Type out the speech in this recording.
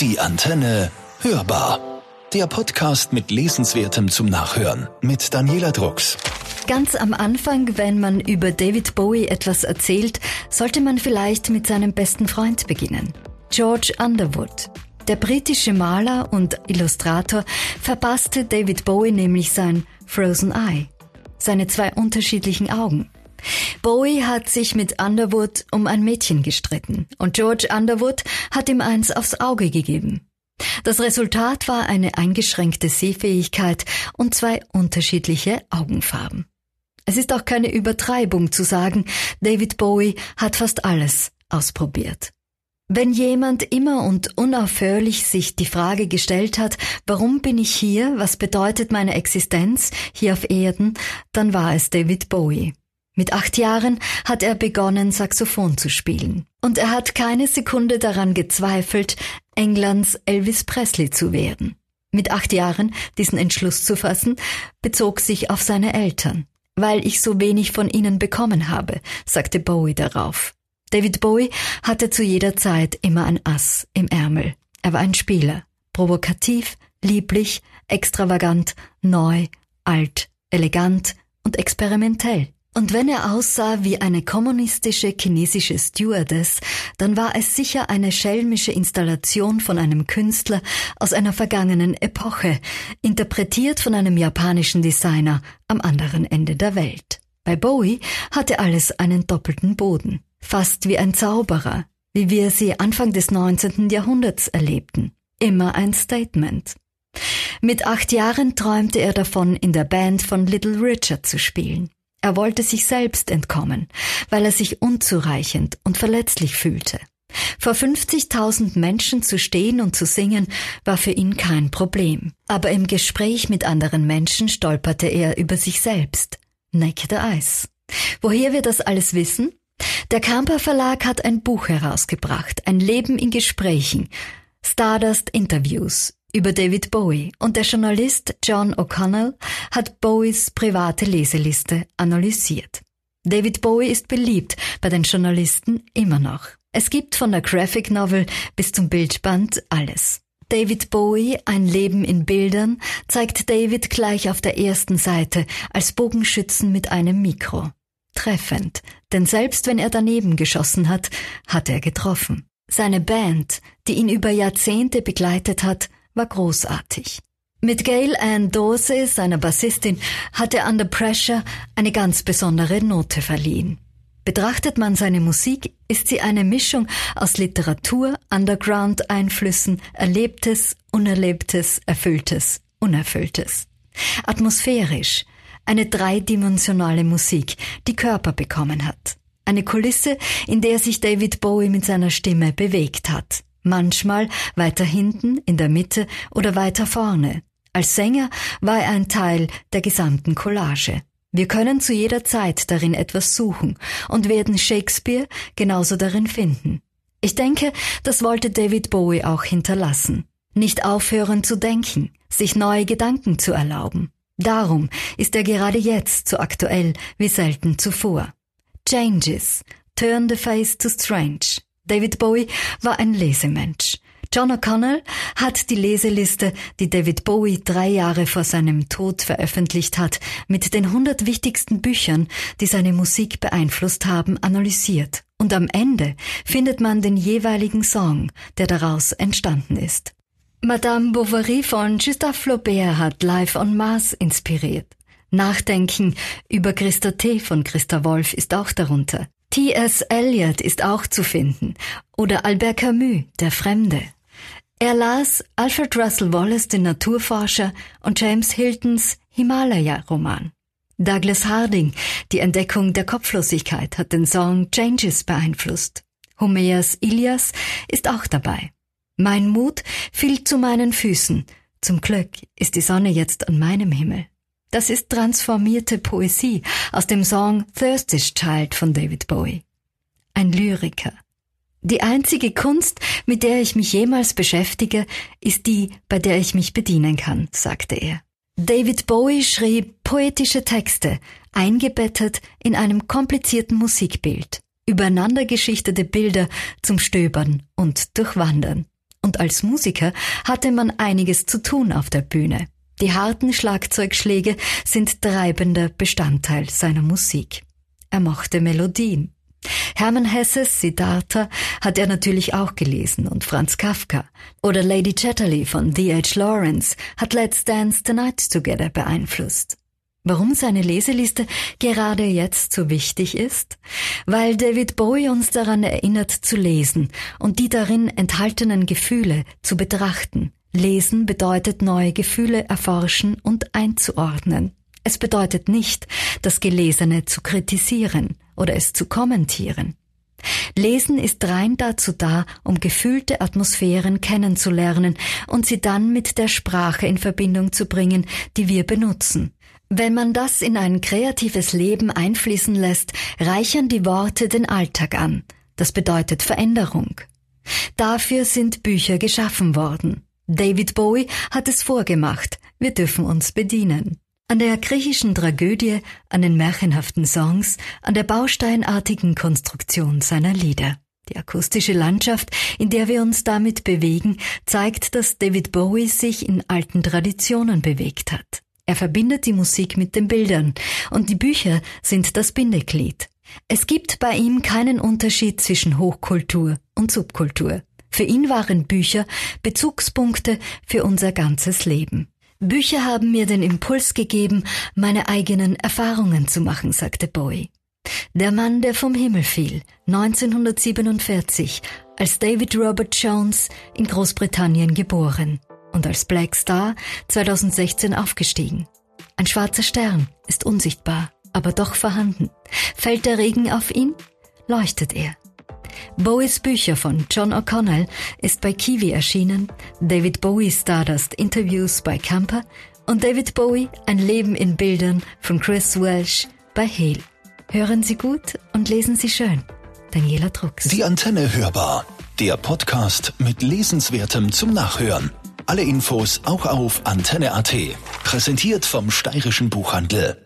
Die Antenne hörbar. Der Podcast mit Lesenswertem zum Nachhören mit Daniela Drucks. Ganz am Anfang, wenn man über David Bowie etwas erzählt, sollte man vielleicht mit seinem besten Freund beginnen. George Underwood. Der britische Maler und Illustrator verpasste David Bowie nämlich sein Frozen Eye, seine zwei unterschiedlichen Augen. Bowie hat sich mit Underwood um ein Mädchen gestritten und George Underwood hat ihm eins aufs Auge gegeben. Das Resultat war eine eingeschränkte Sehfähigkeit und zwei unterschiedliche Augenfarben. Es ist auch keine Übertreibung zu sagen, David Bowie hat fast alles ausprobiert. Wenn jemand immer und unaufhörlich sich die Frage gestellt hat, warum bin ich hier, was bedeutet meine Existenz hier auf Erden, dann war es David Bowie. Mit acht Jahren hat er begonnen, Saxophon zu spielen. Und er hat keine Sekunde daran gezweifelt, Englands Elvis Presley zu werden. Mit acht Jahren diesen Entschluss zu fassen, bezog sich auf seine Eltern. Weil ich so wenig von ihnen bekommen habe, sagte Bowie darauf. David Bowie hatte zu jeder Zeit immer ein Ass im Ärmel. Er war ein Spieler. Provokativ, lieblich, extravagant, neu, alt, elegant und experimentell. Und wenn er aussah wie eine kommunistische chinesische Stewardess, dann war es sicher eine schelmische Installation von einem Künstler aus einer vergangenen Epoche, interpretiert von einem japanischen Designer am anderen Ende der Welt. Bei Bowie hatte alles einen doppelten Boden, fast wie ein Zauberer, wie wir sie Anfang des 19. Jahrhunderts erlebten. Immer ein Statement. Mit acht Jahren träumte er davon, in der Band von Little Richard zu spielen. Er wollte sich selbst entkommen, weil er sich unzureichend und verletzlich fühlte. Vor 50.000 Menschen zu stehen und zu singen war für ihn kein Problem. Aber im Gespräch mit anderen Menschen stolperte er über sich selbst. Naked Eyes. Woher wir das alles wissen? Der Camper Verlag hat ein Buch herausgebracht, ein Leben in Gesprächen, Stardust Interviews über David Bowie und der Journalist John O'Connell hat Bowies private Leseliste analysiert. David Bowie ist beliebt bei den Journalisten immer noch. Es gibt von der Graphic Novel bis zum Bildband alles. David Bowie, ein Leben in Bildern, zeigt David gleich auf der ersten Seite als Bogenschützen mit einem Mikro. Treffend, denn selbst wenn er daneben geschossen hat, hat er getroffen. Seine Band, die ihn über Jahrzehnte begleitet hat, war großartig. Mit Gail Ann Dorsey, seiner Bassistin, hat er Under Pressure eine ganz besondere Note verliehen. Betrachtet man seine Musik, ist sie eine Mischung aus Literatur, Underground-Einflüssen, Erlebtes, Unerlebtes, Erfülltes, Unerfülltes. Atmosphärisch, eine dreidimensionale Musik, die Körper bekommen hat. Eine Kulisse, in der sich David Bowie mit seiner Stimme bewegt hat manchmal weiter hinten, in der Mitte oder weiter vorne. Als Sänger war er ein Teil der gesamten Collage. Wir können zu jeder Zeit darin etwas suchen und werden Shakespeare genauso darin finden. Ich denke, das wollte David Bowie auch hinterlassen. Nicht aufhören zu denken, sich neue Gedanken zu erlauben. Darum ist er gerade jetzt so aktuell wie selten zuvor. Changes, turn the face to strange. David Bowie war ein Lesemensch. John O'Connell hat die Leseliste, die David Bowie drei Jahre vor seinem Tod veröffentlicht hat, mit den 100 wichtigsten Büchern, die seine Musik beeinflusst haben, analysiert. Und am Ende findet man den jeweiligen Song, der daraus entstanden ist. Madame Bovary von Gustave Flaubert hat Live on Mars inspiriert. Nachdenken über Christa T. von Christa Wolf ist auch darunter. T.S. Eliot ist auch zu finden oder Albert Camus, der Fremde. Er las Alfred Russel Wallace, den Naturforscher, und James Hiltons Himalaya-Roman. Douglas Harding, die Entdeckung der Kopflosigkeit, hat den Song Changes beeinflusst. Homers Ilias ist auch dabei. Mein Mut fiel zu meinen Füßen. Zum Glück ist die Sonne jetzt an meinem Himmel. Das ist transformierte Poesie aus dem Song Thirstish Child von David Bowie. Ein Lyriker. Die einzige Kunst, mit der ich mich jemals beschäftige, ist die, bei der ich mich bedienen kann, sagte er. David Bowie schrieb poetische Texte, eingebettet in einem komplizierten Musikbild, übereinandergeschichtete Bilder zum Stöbern und Durchwandern. Und und als Musiker hatte man einiges zu tun auf der Bühne. Die harten Schlagzeugschläge sind treibender Bestandteil seiner Musik. Er mochte Melodien. Hermann Hesses Siddhartha hat er natürlich auch gelesen und Franz Kafka. Oder Lady Chatterley von D.H. Lawrence hat Let's Dance the Night Together beeinflusst. Warum seine Leseliste gerade jetzt so wichtig ist? Weil David Bowie uns daran erinnert zu lesen und die darin enthaltenen Gefühle zu betrachten. Lesen bedeutet neue Gefühle erforschen und einzuordnen. Es bedeutet nicht, das Gelesene zu kritisieren oder es zu kommentieren. Lesen ist rein dazu da, um gefühlte Atmosphären kennenzulernen und sie dann mit der Sprache in Verbindung zu bringen, die wir benutzen. Wenn man das in ein kreatives Leben einfließen lässt, reichern die Worte den Alltag an. Das bedeutet Veränderung. Dafür sind Bücher geschaffen worden. David Bowie hat es vorgemacht. Wir dürfen uns bedienen. An der griechischen Tragödie, an den märchenhaften Songs, an der bausteinartigen Konstruktion seiner Lieder. Die akustische Landschaft, in der wir uns damit bewegen, zeigt, dass David Bowie sich in alten Traditionen bewegt hat. Er verbindet die Musik mit den Bildern und die Bücher sind das Bindeglied. Es gibt bei ihm keinen Unterschied zwischen Hochkultur und Subkultur. Für ihn waren Bücher Bezugspunkte für unser ganzes Leben. Bücher haben mir den Impuls gegeben, meine eigenen Erfahrungen zu machen, sagte Bowie. Der Mann, der vom Himmel fiel, 1947, als David Robert Jones in Großbritannien geboren und als Black Star 2016 aufgestiegen. Ein schwarzer Stern ist unsichtbar, aber doch vorhanden. Fällt der Regen auf ihn, leuchtet er. Bowies Bücher von John O'Connell ist bei Kiwi erschienen, David Bowie Stardust Interviews bei Camper und David Bowie Ein Leben in Bildern von Chris Welsh bei Hale. Hören Sie gut und lesen Sie schön. Daniela Drucks. Die Antenne hörbar. Der Podcast mit Lesenswertem zum Nachhören. Alle Infos auch auf antenne.at. Präsentiert vom Steirischen Buchhandel.